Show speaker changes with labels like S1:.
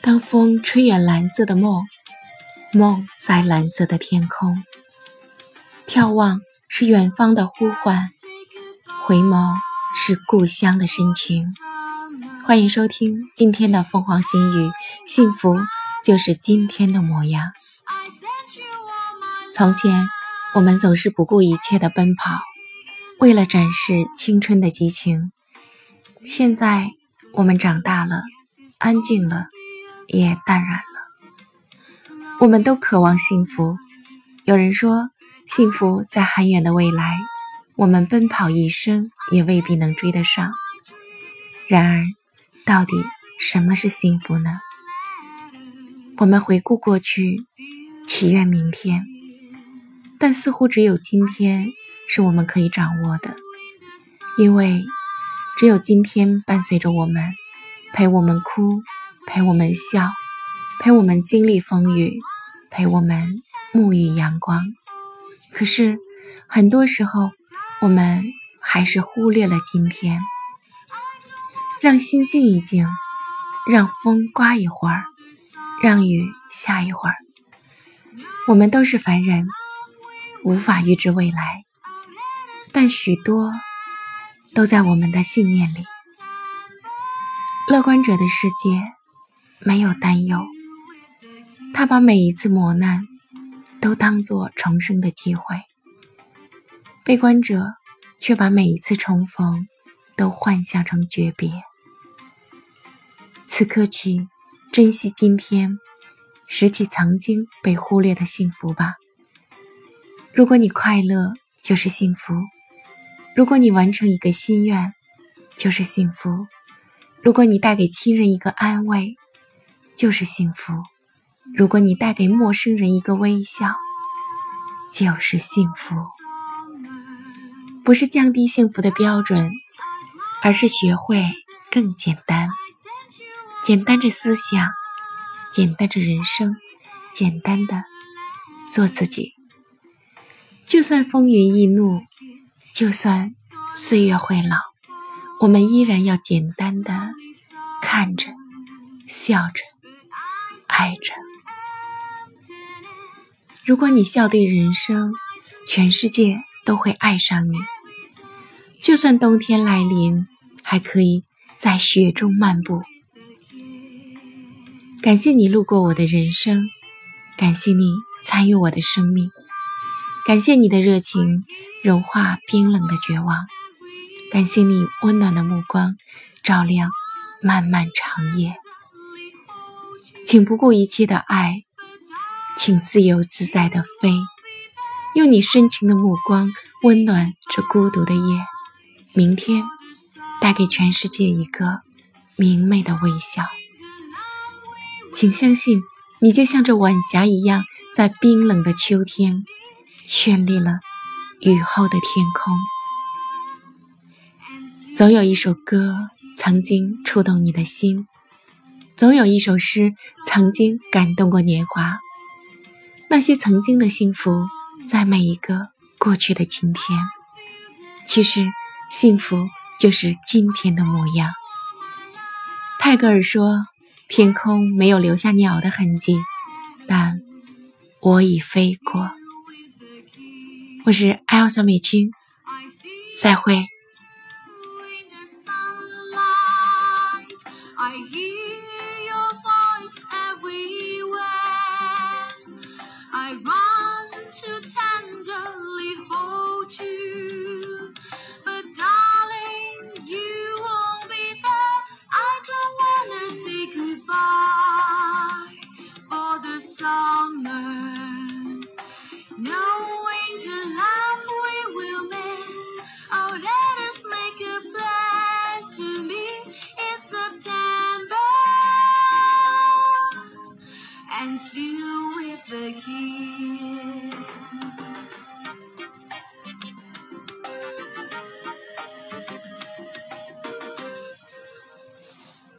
S1: 当风吹远蓝色的梦，梦在蓝色的天空。眺望是远方的呼唤，回眸是故乡的深情。欢迎收听今天的凤凰新语，幸福就是今天的模样。从前，我们总是不顾一切的奔跑，为了展示青春的激情。现在，我们长大了，安静了。也淡然了。我们都渴望幸福。有人说，幸福在很远的未来，我们奔跑一生也未必能追得上。然而，到底什么是幸福呢？我们回顾过去，祈愿明天，但似乎只有今天是我们可以掌握的，因为只有今天伴随着我们，陪我们哭。陪我们笑，陪我们经历风雨，陪我们沐浴阳光。可是，很多时候，我们还是忽略了今天。让心静一静，让风刮一会儿，让雨下一会儿。我们都是凡人，无法预知未来，但许多都在我们的信念里。乐观者的世界。没有担忧，他把每一次磨难都当作重生的机会；悲观者却把每一次重逢都幻想成诀别。此刻起，珍惜今天，拾起曾经被忽略的幸福吧。如果你快乐，就是幸福；如果你完成一个心愿，就是幸福；如果你带给亲人一个安慰。就是幸福。如果你带给陌生人一个微笑，就是幸福。不是降低幸福的标准，而是学会更简单。简单着思想，简单着人生，简单的做自己。就算风云易怒，就算岁月会老，我们依然要简单的看着，笑着。爱着。如果你笑对人生，全世界都会爱上你。就算冬天来临，还可以在雪中漫步。感谢你路过我的人生，感谢你参与我的生命，感谢你的热情融化冰冷的绝望，感谢你温暖的目光照亮漫漫长夜。请不顾一切的爱，请自由自在的飞，用你深情的目光温暖这孤独的夜。明天，带给全世界一个明媚的微笑。请相信，你就像这晚霞一样，在冰冷的秋天，绚丽了雨后的天空。总有一首歌曾经触动你的心。总有一首诗曾经感动过年华，那些曾经的幸福，在每一个过去的今天。其实，幸福就是今天的模样。泰戈尔说：“天空没有留下鸟的痕迹，但我已飞过。”我是艾尔莎美君，再会。
S2: and